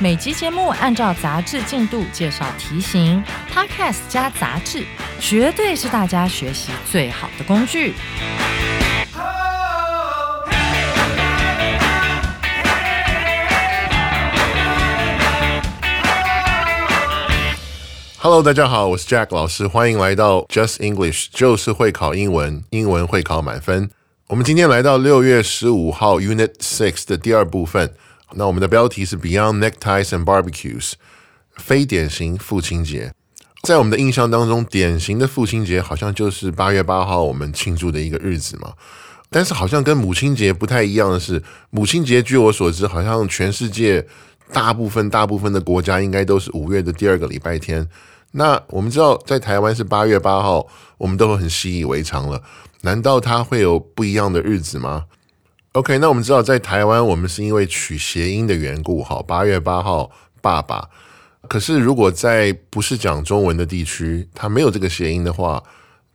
每集节目按照杂志进度介绍题型，Podcast 加杂志，绝对是大家学习最好的工具。Hello，大家好，我是 Jack 老师，欢迎来到 Just English，就是会考英文，英文会考满分。我们今天来到六月十五号 Unit Six 的第二部分。那我们的标题是 Beyond Neckties and Barbecues，非典型父亲节。在我们的印象当中，典型的父亲节好像就是八月八号我们庆祝的一个日子嘛。但是好像跟母亲节不太一样的是，母亲节据我所知，好像全世界大部分大部分的国家应该都是五月的第二个礼拜天。那我们知道在台湾是八月八号，我们都很习以为常了。难道它会有不一样的日子吗？OK，那我们知道在台湾，我们是因为取谐音的缘故，哈，八月八号爸爸。可是如果在不是讲中文的地区，它没有这个谐音的话，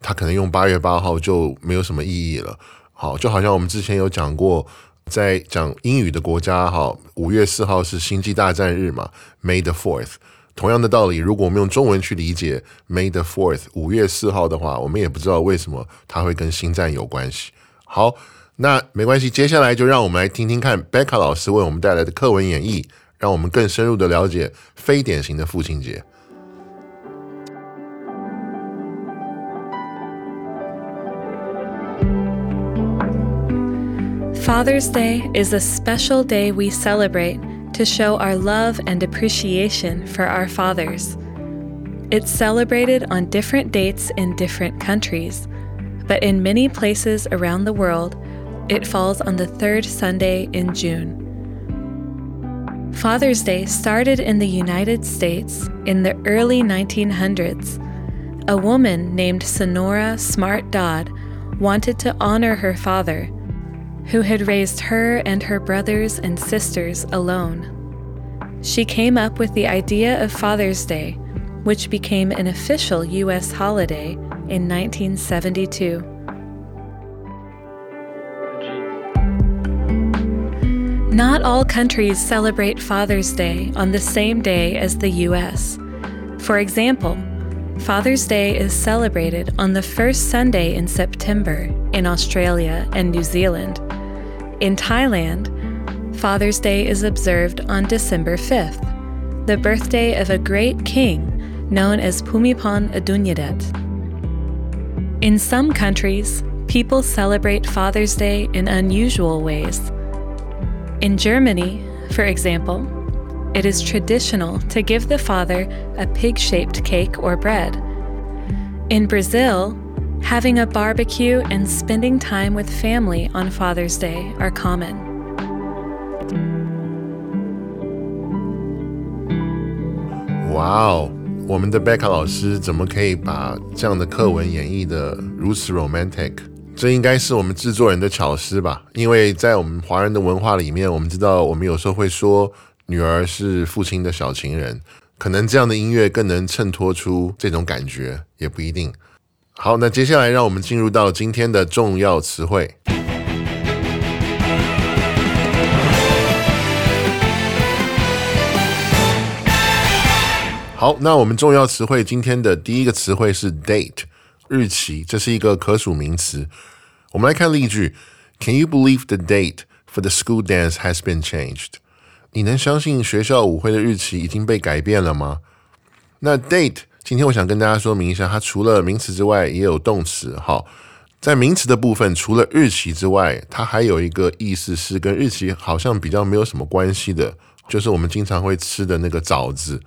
它可能用八月八号就没有什么意义了。好，就好像我们之前有讲过，在讲英语的国家，哈，五月四号是星际大战日嘛，May the Fourth。同样的道理，如果我们用中文去理解 May the Fourth 五月四号的话，我们也不知道为什么它会跟星战有关系。好。那没关系，接下来就让我们来听听看贝卡老师为我们带来的课文演绎，让我们更深入的了解非典型的父亲节。Father's Day is a special day we celebrate to show our love and appreciation for our fathers. It's celebrated on different dates in different countries, but in many places around the world, it falls on the third Sunday in June. Father's Day started in the United States in the early 1900s. A woman named Sonora Smart Dodd wanted to honor her father, who had raised her and her brothers and sisters alone. She came up with the idea of Father's Day, which became an official U.S. holiday in 1972. Not all countries celebrate Father's Day on the same day as the US. For example, Father's Day is celebrated on the first Sunday in September in Australia and New Zealand. In Thailand, Father's Day is observed on December 5th, the birthday of a great king known as Pumipon Adunyadet. In some countries, people celebrate Father's Day in unusual ways. In Germany, for example, it is traditional to give the father a pig shaped cake or bread. In Brazil, having a barbecue and spending time with family on Father's Day are common. Wow，我们的 Becca 老师怎么可以把这样的课文演绎的如此 romantic？ 这应该是我们制作人的巧思吧，因为在我们华人的文化里面，我们知道我们有时候会说女儿是父亲的小情人，可能这样的音乐更能衬托出这种感觉，也不一定。好，那接下来让我们进入到今天的重要词汇。好，那我们重要词汇今天的第一个词汇是 date。日期，这是一个可数名词。我们来看例句：Can you believe the date for the school dance has been changed？你能相信学校舞会的日期已经被改变了吗？那 date，今天我想跟大家说明一下，它除了名词之外，也有动词。好，在名词的部分，除了日期之外，它还有一个意思是跟日期好像比较没有什么关系的，就是我们经常会吃的那个枣子。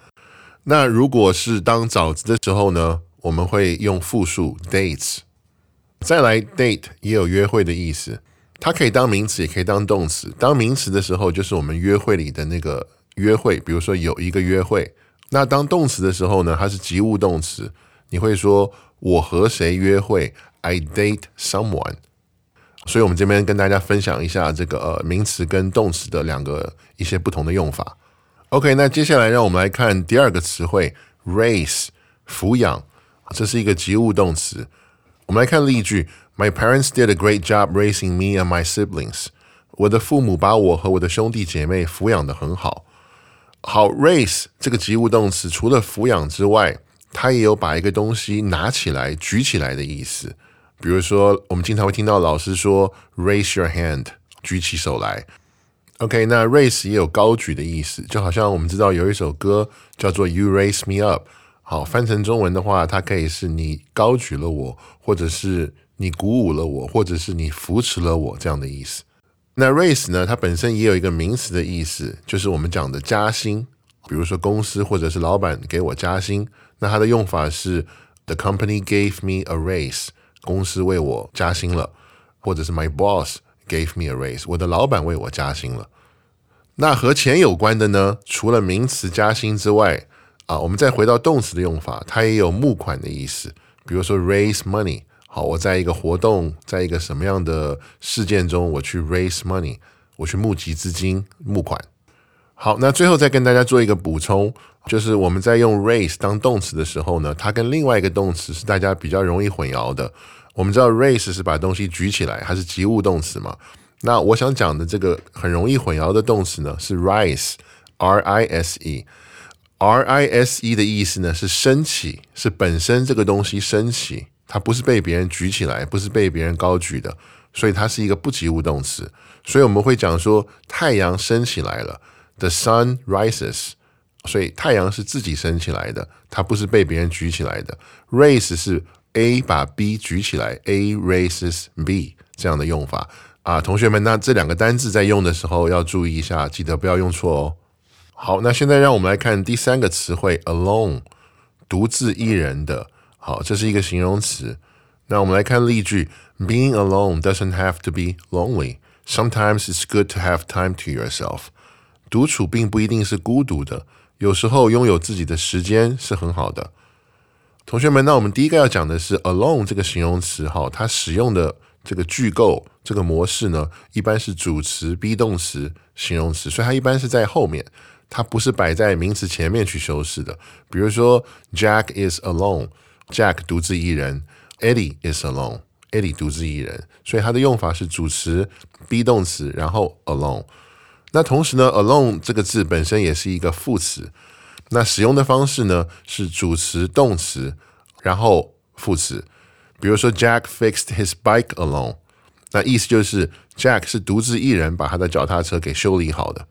那如果是当枣子的时候呢？我们会用复数 dates，再来 date 也有约会的意思，它可以当名词，也可以当动词。当名词的时候，就是我们约会里的那个约会，比如说有一个约会。那当动词的时候呢，它是及物动词，你会说我和谁约会？I date someone。所以，我们这边跟大家分享一下这个呃名词跟动词的两个一些不同的用法。OK，那接下来让我们来看第二个词汇，raise，抚养，这是一个及物动词。我们来看例句：My parents did a great job raising me and my siblings。我的父母把我和我的兄弟姐妹抚养的很好。好，raise 这个及物动词除了抚养之外，它也有把一个东西拿起来、举起来的意思。比如说，我们经常会听到老师说 “raise your hand”，举起手来。OK，那 raise 也有高举的意思，就好像我们知道有一首歌叫做 “You Raise Me Up”。好，翻成中文的话，它可以是你高举了我，或者是你鼓舞了我，或者是你扶持了我这样的意思。那 raise 呢，它本身也有一个名词的意思，就是我们讲的加薪。比如说公司或者是老板给我加薪，那它的用法是 “The company gave me a raise”。公司为我加薪了，或者是 My boss gave me a raise，我的老板为我加薪了。那和钱有关的呢？除了名词加薪之外，啊，我们再回到动词的用法，它也有募款的意思。比如说 raise money，好，我在一个活动，在一个什么样的事件中，我去 raise money，我去募集资金、募款。好，那最后再跟大家做一个补充。就是我们在用 raise 当动词的时候呢，它跟另外一个动词是大家比较容易混淆的。我们知道 raise 是把东西举起来，它是及物动词嘛。那我想讲的这个很容易混淆的动词呢，是 rise，r i s e Rise 的意思呢是升起，是本身这个东西升起，它不是被别人举起来，不是被别人高举的，所以它是一个不及物动词。所以我们会讲说太阳升起来了，the sun rises。所以太阳是自己升起来的，它不是被别人举起来的。Raise 是 A 把 B 举起来，A raises B 这样的用法啊，同学们，那这两个单字在用的时候要注意一下，记得不要用错哦。好，那现在让我们来看第三个词汇，alone，独自一人的。好，这是一个形容词。那我们来看例句：Being alone doesn't have to be lonely. Sometimes it's good to have time to yourself. 独处并不一定是孤独的。有时候拥有自己的时间是很好的，同学们。那我们第一个要讲的是 alone 这个形容词，哈，它使用的这个句构这个模式呢，一般是主词、be 动词、形容词，所以它一般是在后面，它不是摆在名词前面去修饰的。比如说，Jack is alone，Jack 独自一人；Eddie is alone，Eddie 独自一人。所以它的用法是主词、be 动词，然后 alone。那同时呢，alone 这个字本身也是一个副词，那使用的方式呢是主词、动词，然后副词。比如说，Jack fixed his bike alone，那意思就是 Jack 是独自一人把他的脚踏车给修理好的。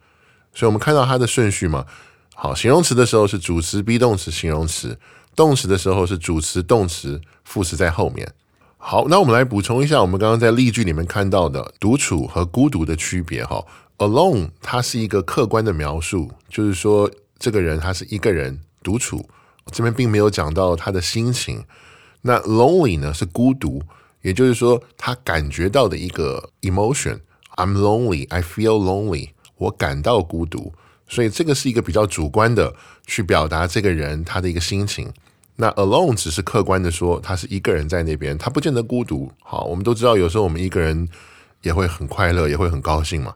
所以我们看到它的顺序嘛，好，形容词的时候是主词、be 动词、形容词；动词的时候是主词、动词、副词在后面。好，那我们来补充一下我们刚刚在例句里面看到的独处和孤独的区别哈。Alone，它是一个客观的描述，就是说这个人他是一个人独处，这边并没有讲到他的心情。那 lonely 呢是孤独，也就是说他感觉到的一个 emotion。I'm lonely, I feel lonely，我感到孤独，所以这个是一个比较主观的去表达这个人他的一个心情。那 alone 只是客观的说他是一个人在那边，他不见得孤独。好，我们都知道有时候我们一个人也会很快乐，也会很高兴嘛。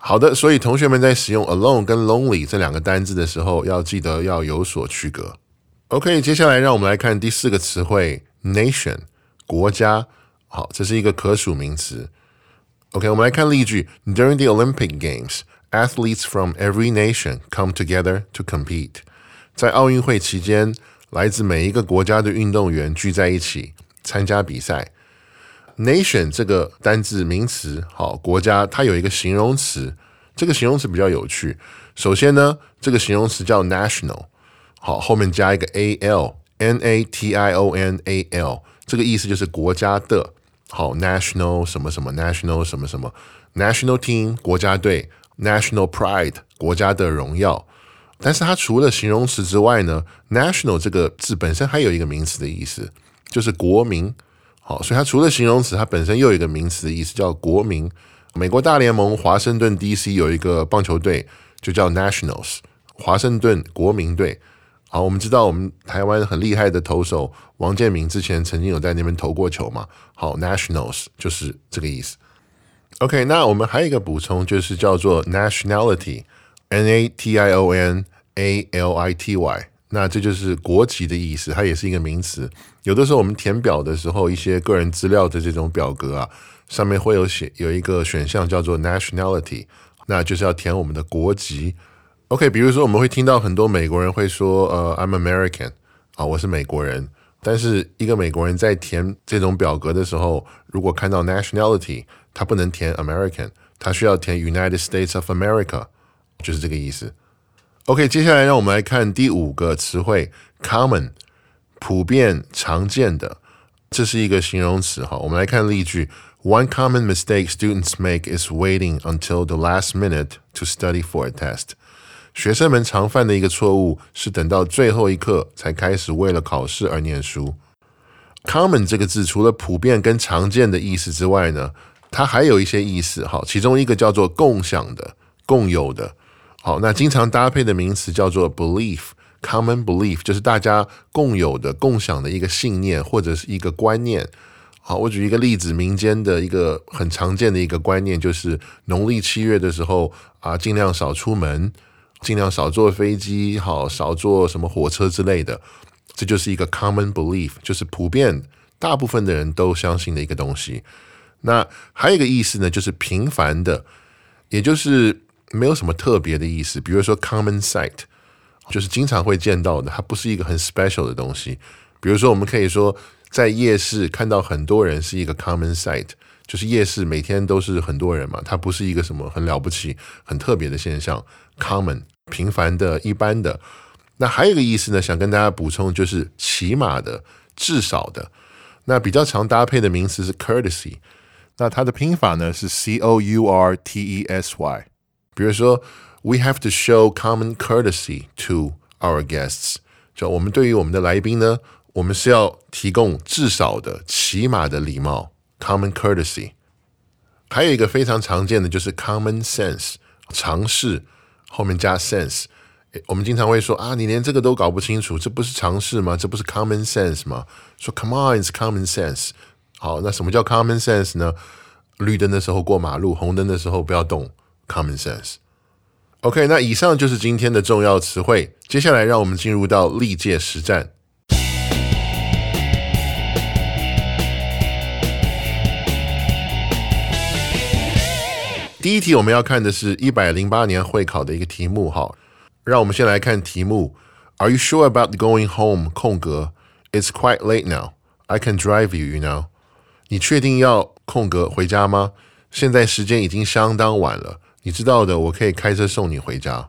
好的，所以同学们在使用 alone 跟 lonely 这两个单字的时候，要记得要有所区隔。OK，接下来让我们来看第四个词汇 nation 国家。好，这是一个可数名词。OK，我们来看例句：During the Olympic Games, athletes from every nation come together to compete。在奥运会期间，来自每一个国家的运动员聚在一起参加比赛。Nation 这个单字名词，好国家，它有一个形容词，这个形容词比较有趣。首先呢，这个形容词叫 national，好后面加一个 a l，n a t i o n a l，这个意思就是国家的。好，national 什么什么，national 什么什么，national team 国家队，national pride 国家的荣耀。但是它除了形容词之外呢，national 这个字本身还有一个名词的意思，就是国民。好，所以它除了形容词，它本身又有一个名词的意思，叫国民。美国大联盟华盛顿 D.C. 有一个棒球队就叫 Nationals，华盛顿国民队。好，我们知道我们台湾很厉害的投手王建民之前曾经有在那边投过球嘛。好，Nationals 就是这个意思。OK，那我们还有一个补充，就是叫做 Nationality，N A T I O N A L I T Y，那这就是国籍的意思，它也是一个名词。有的时候我们填表的时候，一些个人资料的这种表格啊，上面会有写有一个选项叫做 Nationality，那就是要填我们的国籍。OK，比如说我们会听到很多美国人会说，呃，I'm American，啊，我是美国人。但是一个美国人在填这种表格的时候，如果看到 nationality，他不能填 American，他需要填 United States of America，就是这个意思。OK，接下来让我们来看第五个词汇 common，普遍常见的，这是一个形容词哈。我们来看例句：One common mistake students make is waiting until the last minute to study for a test. 学生们常犯的一个错误是等到最后一刻才开始为了考试而念书。Common 这个字除了普遍跟常见的意思之外呢，它还有一些意思。好，其中一个叫做共享的、共有的。好，那经常搭配的名词叫做 belief，common belief 就是大家共有的、共享的一个信念或者是一个观念。好，我举一个例子，民间的一个很常见的一个观念就是农历七月的时候啊，尽量少出门。尽量少坐飞机，好少坐什么火车之类的，这就是一个 common belief，就是普遍大部分的人都相信的一个东西。那还有一个意思呢，就是平凡的，也就是没有什么特别的意思。比如说 common sight，就是经常会见到的，它不是一个很 special 的东西。比如说，我们可以说在夜市看到很多人是一个 common sight，就是夜市每天都是很多人嘛，它不是一个什么很了不起、很特别的现象。common 平凡的一般的，那还有一个意思呢，想跟大家补充，就是起码的、至少的。那比较常搭配的名词是 courtesy，那它的拼法呢是 c o u r t e s y。比如说，we have to show common courtesy to our guests，就我们对于我们的来宾呢，我们是要提供至少的、起码的礼貌 common courtesy。还有一个非常常见的就是 common sense，常识。后面加 sense，我们经常会说啊，你连这个都搞不清楚，这不是常识吗？这不是 common sense 吗？说 come on，it's common sense。好，那什么叫 common sense 呢？绿灯的时候过马路，红灯的时候不要动，common sense。OK，那以上就是今天的重要词汇，接下来让我们进入到历届实战。第一题我们要看的是一百零八年会考的一个题目，哈，让我们先来看题目。Are you sure about going home？空格，It's quite late now. I can drive you, you know. 你确定要空格回家吗？现在时间已经相当晚了，你知道的，我可以开车送你回家。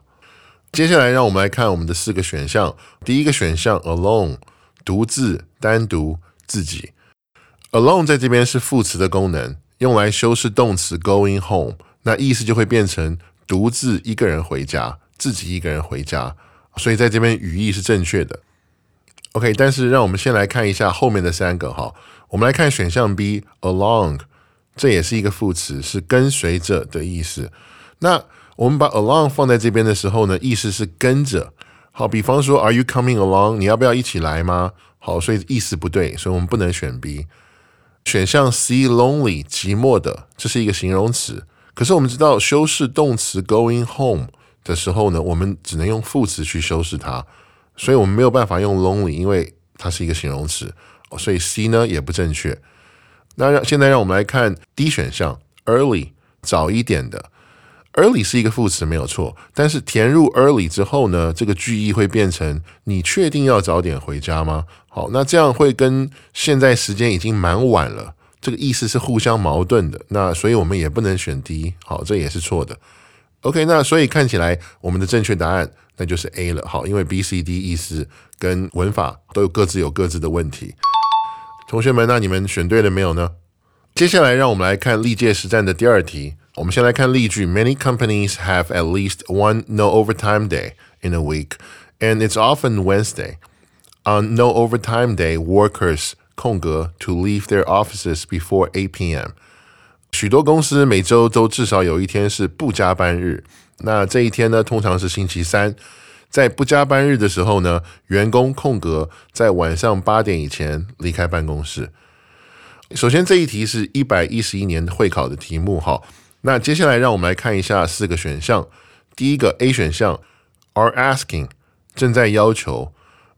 接下来让我们来看我们的四个选项。第一个选项，alone，独自、单独、自己。alone 在这边是副词的功能，用来修饰动词 going home。那意思就会变成独自一个人回家，自己一个人回家，所以在这边语义是正确的。OK，但是让我们先来看一下后面的三个哈。我们来看选项 B，along，这也是一个副词，是跟随着的意思。那我们把 along 放在这边的时候呢，意思是跟着。好，比方说，Are you coming along？你要不要一起来吗？好，所以意思不对，所以我们不能选 B。选项 C，lonely，寂寞的，这是一个形容词。可是我们知道修饰动词 going home 的时候呢，我们只能用副词去修饰它，所以我们没有办法用 lonely，因为它是一个形容词，所以 C 呢也不正确。那让现在让我们来看 D 选项 early 早一点的 early 是一个副词没有错，但是填入 early 之后呢，这个句意会变成你确定要早点回家吗？好，那这样会跟现在时间已经蛮晚了。这个意思是互相矛盾的，那所以我们也不能选 D，好，这也是错的。OK，那所以看起来我们的正确答案那就是 A 了，好，因为 B、C、D 意思跟文法都有各自有各自的问题。同学们，那你们选对了没有呢？接下来让我们来看历届实战的第二题。我们先来看例句：Many companies have at least one no overtime day in a week, and it's often Wednesday. On no overtime day, workers 空格 to leave their offices before 8 p.m. 许多公司每周都至少有一天是不加班日。那这一天呢，通常是星期三。在不加班日的时候呢，员工空格在晚上八点以前离开办公室。首先，这一题是一百一十一年会考的题目。哈，那接下来让我们来看一下四个选项。第一个 A 选项，are asking 正在要求，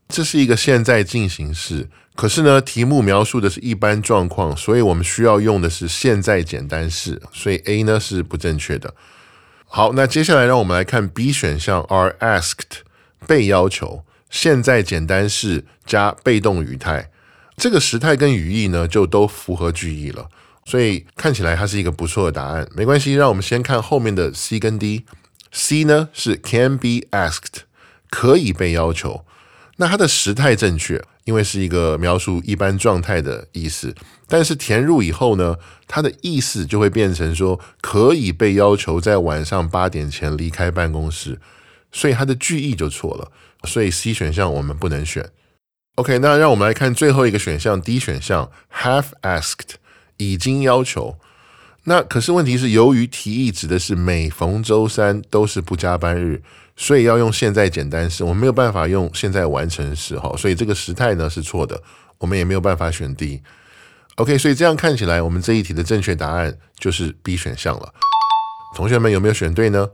这是一个现在进行式。可是呢，题目描述的是一般状况，所以我们需要用的是现在简单式，所以 A 呢是不正确的。好，那接下来让我们来看 B 选项，are asked 被要求，现在简单式加被动语态，这个时态跟语义呢就都符合句意了，所以看起来它是一个不错的答案。没关系，让我们先看后面的 C 跟 D。C 呢是 can be asked 可以被要求，那它的时态正确，因为是一个描述一般状态的意思。但是填入以后呢，它的意思就会变成说可以被要求在晚上八点前离开办公室，所以它的句意就错了。所以 C 选项我们不能选。OK，那让我们来看最后一个选项 D 选项，have asked 已经要求。那可是问题是，由于提议指的是每逢周三都是不加班日，所以要用现在简单式，我们没有办法用现在完成时哈，所以这个时态呢是错的，我们也没有办法选 D。OK，所以这样看起来，我们这一题的正确答案就是 B 选项了。同学们有没有选对呢？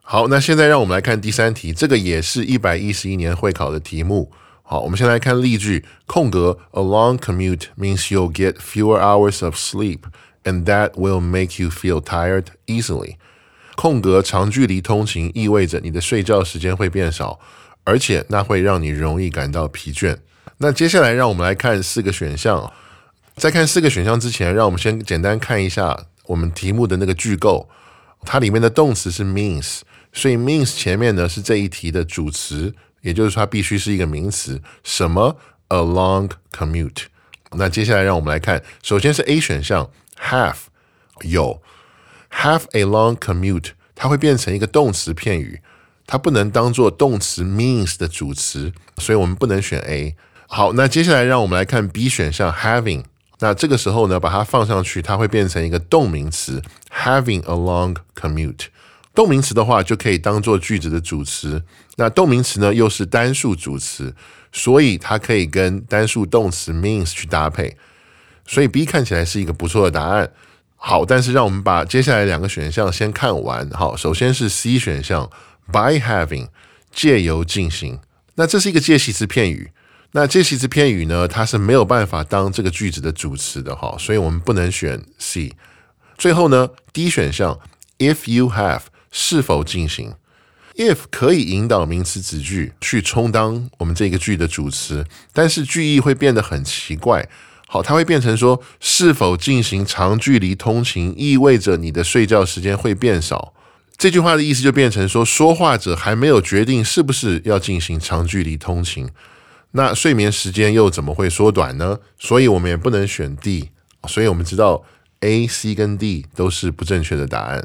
好，那现在让我们来看第三题，这个也是一百一十一年会考的题目。好，我们先来看例句：空格，A long commute means you'll get fewer hours of sleep，and that will make you feel tired easily。空格，长距离通勤意味着你的睡觉时间会变少，而且那会让你容易感到疲倦。那接下来让我们来看四个选项。在看四个选项之前，让我们先简单看一下我们题目的那个句构。它里面的动词是 means，所以 means 前面呢是这一题的主词，也就是它必须是一个名词。什么？a long commute。那接下来让我们来看，首先是 A 选项，have 有 have a long commute，它会变成一个动词片语，它不能当做动词 means 的主词，所以我们不能选 A。好，那接下来让我们来看 B 选项，having。那这个时候呢，把它放上去，它会变成一个动名词，having a long commute。动名词的话，就可以当做句子的主词。那动名词呢，又是单数主词，所以它可以跟单数动词 means 去搭配。所以 B 看起来是一个不错的答案。好，但是让我们把接下来两个选项先看完。好，首先是 C 选项，by having 借由进行。那这是一个介系词片语。那介系词片语呢，它是没有办法当这个句子的主词的哈，所以我们不能选 C。最后呢，D 选项，if you have 是否进行？if 可以引导名词子句去充当我们这个句的主词，但是句意会变得很奇怪。好，它会变成说是否进行长距离通勤，意味着你的睡觉时间会变少。这句话的意思就变成说，说话者还没有决定是不是要进行长距离通勤。那睡眠时间又怎么会缩短呢？所以我们也不能选 D，所以我们知道 A、C 跟 D 都是不正确的答案。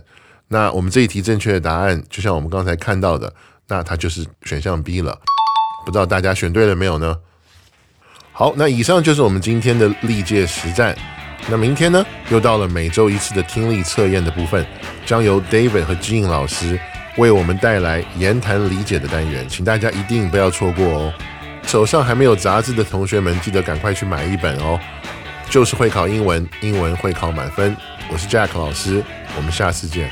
那我们这一题正确的答案，就像我们刚才看到的，那它就是选项 B 了。不知道大家选对了没有呢？好，那以上就是我们今天的历届实战。那明天呢，又到了每周一次的听力测验的部分，将由 David 和 Jean 老师为我们带来言谈理解的单元，请大家一定不要错过哦。手上还没有杂志的同学们，记得赶快去买一本哦！就是会考英文，英文会考满分。我是 Jack 老师，我们下次见。